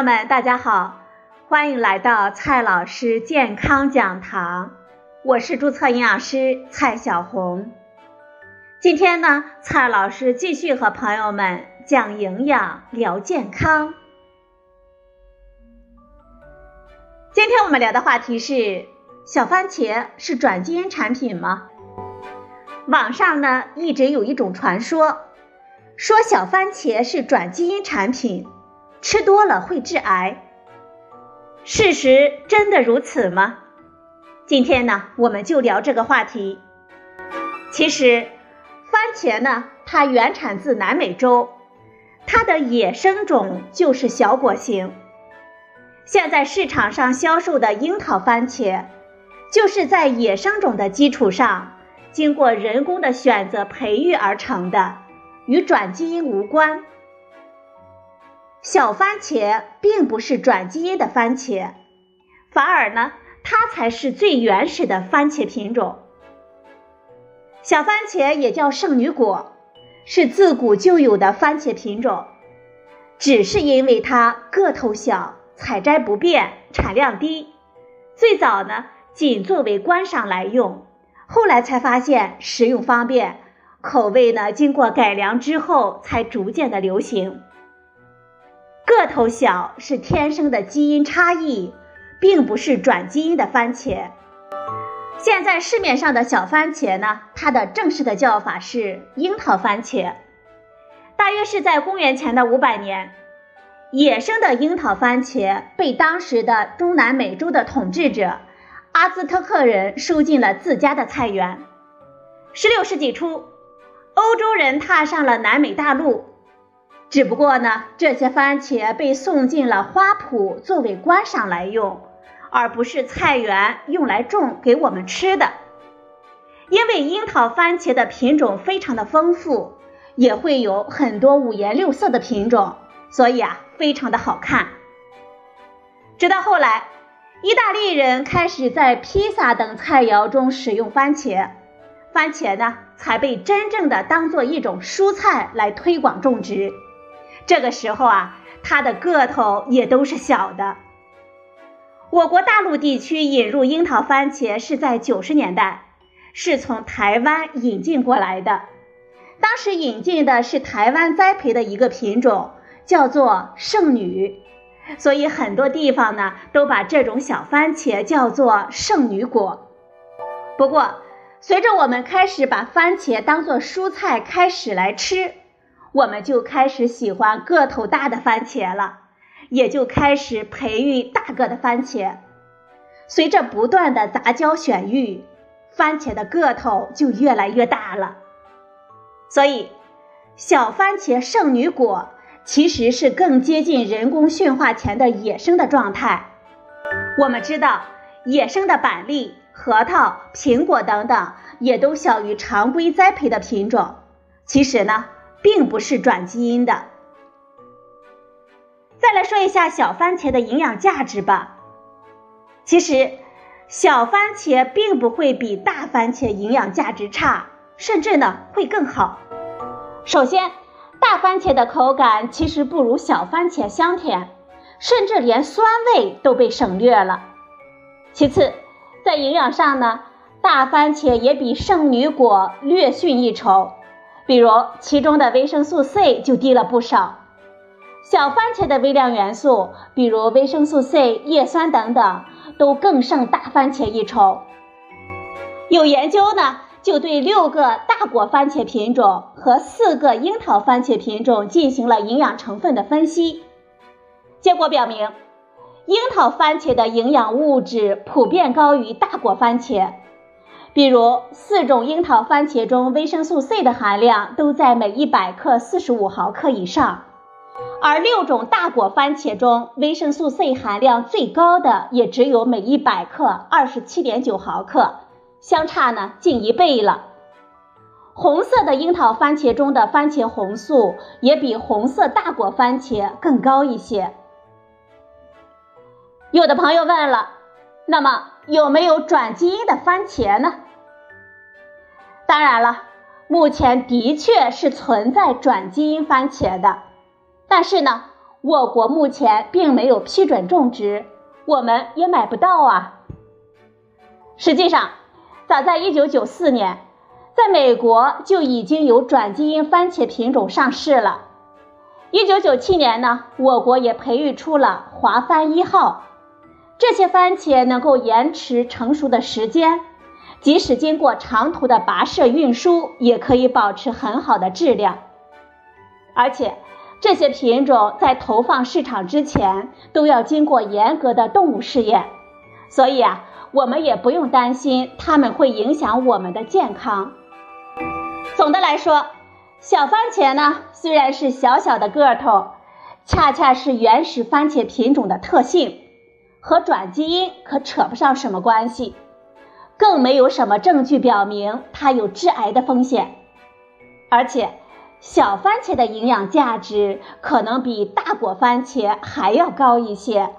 友们，大家好，欢迎来到蔡老师健康讲堂，我是注册营养师蔡小红。今天呢，蔡老师继续和朋友们讲营养、聊健康。今天我们聊的话题是：小番茄是转基因产品吗？网上呢一直有一种传说，说小番茄是转基因产品。吃多了会致癌，事实真的如此吗？今天呢，我们就聊这个话题。其实，番茄呢，它原产自南美洲，它的野生种就是小果型。现在市场上销售的樱桃番茄，就是在野生种的基础上，经过人工的选择培育而成的，与转基因无关。小番茄并不是转基因的番茄，反而呢，它才是最原始的番茄品种。小番茄也叫圣女果，是自古就有的番茄品种，只是因为它个头小、采摘不便、产量低，最早呢仅作为观赏来用，后来才发现食用方便，口味呢经过改良之后才逐渐的流行。个头小是天生的基因差异，并不是转基因的番茄。现在市面上的小番茄呢，它的正式的叫法是樱桃番茄。大约是在公元前的五百年，野生的樱桃番茄被当时的中南美洲的统治者阿兹特克人收进了自家的菜园。十六世纪初，欧洲人踏上了南美大陆。只不过呢，这些番茄被送进了花圃作为观赏来用，而不是菜园用来种给我们吃的。因为樱桃番茄的品种非常的丰富，也会有很多五颜六色的品种，所以啊，非常的好看。直到后来，意大利人开始在披萨等菜肴中使用番茄，番茄呢才被真正的当做一种蔬菜来推广种植。这个时候啊，它的个头也都是小的。我国大陆地区引入樱桃番茄是在九十年代，是从台湾引进过来的。当时引进的是台湾栽培的一个品种，叫做圣女，所以很多地方呢都把这种小番茄叫做圣女果。不过，随着我们开始把番茄当做蔬菜开始来吃。我们就开始喜欢个头大的番茄了，也就开始培育大个的番茄。随着不断的杂交选育，番茄的个头就越来越大了。所以，小番茄圣女果其实是更接近人工驯化前的野生的状态。我们知道，野生的板栗、核桃、苹果等等也都小于常规栽培的品种。其实呢。并不是转基因的。再来说一下小番茄的营养价值吧。其实，小番茄并不会比大番茄营养价值差，甚至呢会更好。首先，大番茄的口感其实不如小番茄香甜，甚至连酸味都被省略了。其次，在营养上呢，大番茄也比圣女果略逊一筹。比如其中的维生素 C 就低了不少，小番茄的微量元素，比如维生素 C、叶酸等等，都更胜大番茄一筹。有研究呢，就对六个大果番茄品种和四个樱桃番茄品种进行了营养成分的分析，结果表明，樱桃番茄的营养物质普遍高于大果番茄。比如四种樱桃番茄中，维生素 C 的含量都在每一百克四十五毫克以上，而六种大果番茄中，维生素 C 含量最高的也只有每一百克二十七点九毫克，相差呢近一倍了。红色的樱桃番茄中的番茄红素也比红色大果番茄更高一些。有的朋友问了，那么？有没有转基因的番茄呢？当然了，目前的确是存在转基因番茄的，但是呢，我国目前并没有批准种植，我们也买不到啊。实际上，早在1994年，在美国就已经有转基因番茄品种上市了。1997年呢，我国也培育出了华番一号。这些番茄能够延迟成熟的时间，即使经过长途的跋涉运输，也可以保持很好的质量。而且，这些品种在投放市场之前都要经过严格的动物试验，所以啊，我们也不用担心它们会影响我们的健康。总的来说，小番茄呢虽然是小小的个头，恰恰是原始番茄品种的特性。和转基因可扯不上什么关系，更没有什么证据表明它有致癌的风险。而且，小番茄的营养价值可能比大果番茄还要高一些，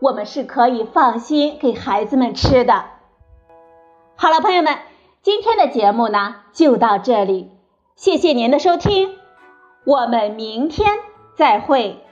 我们是可以放心给孩子们吃的。好了，朋友们，今天的节目呢就到这里，谢谢您的收听，我们明天再会。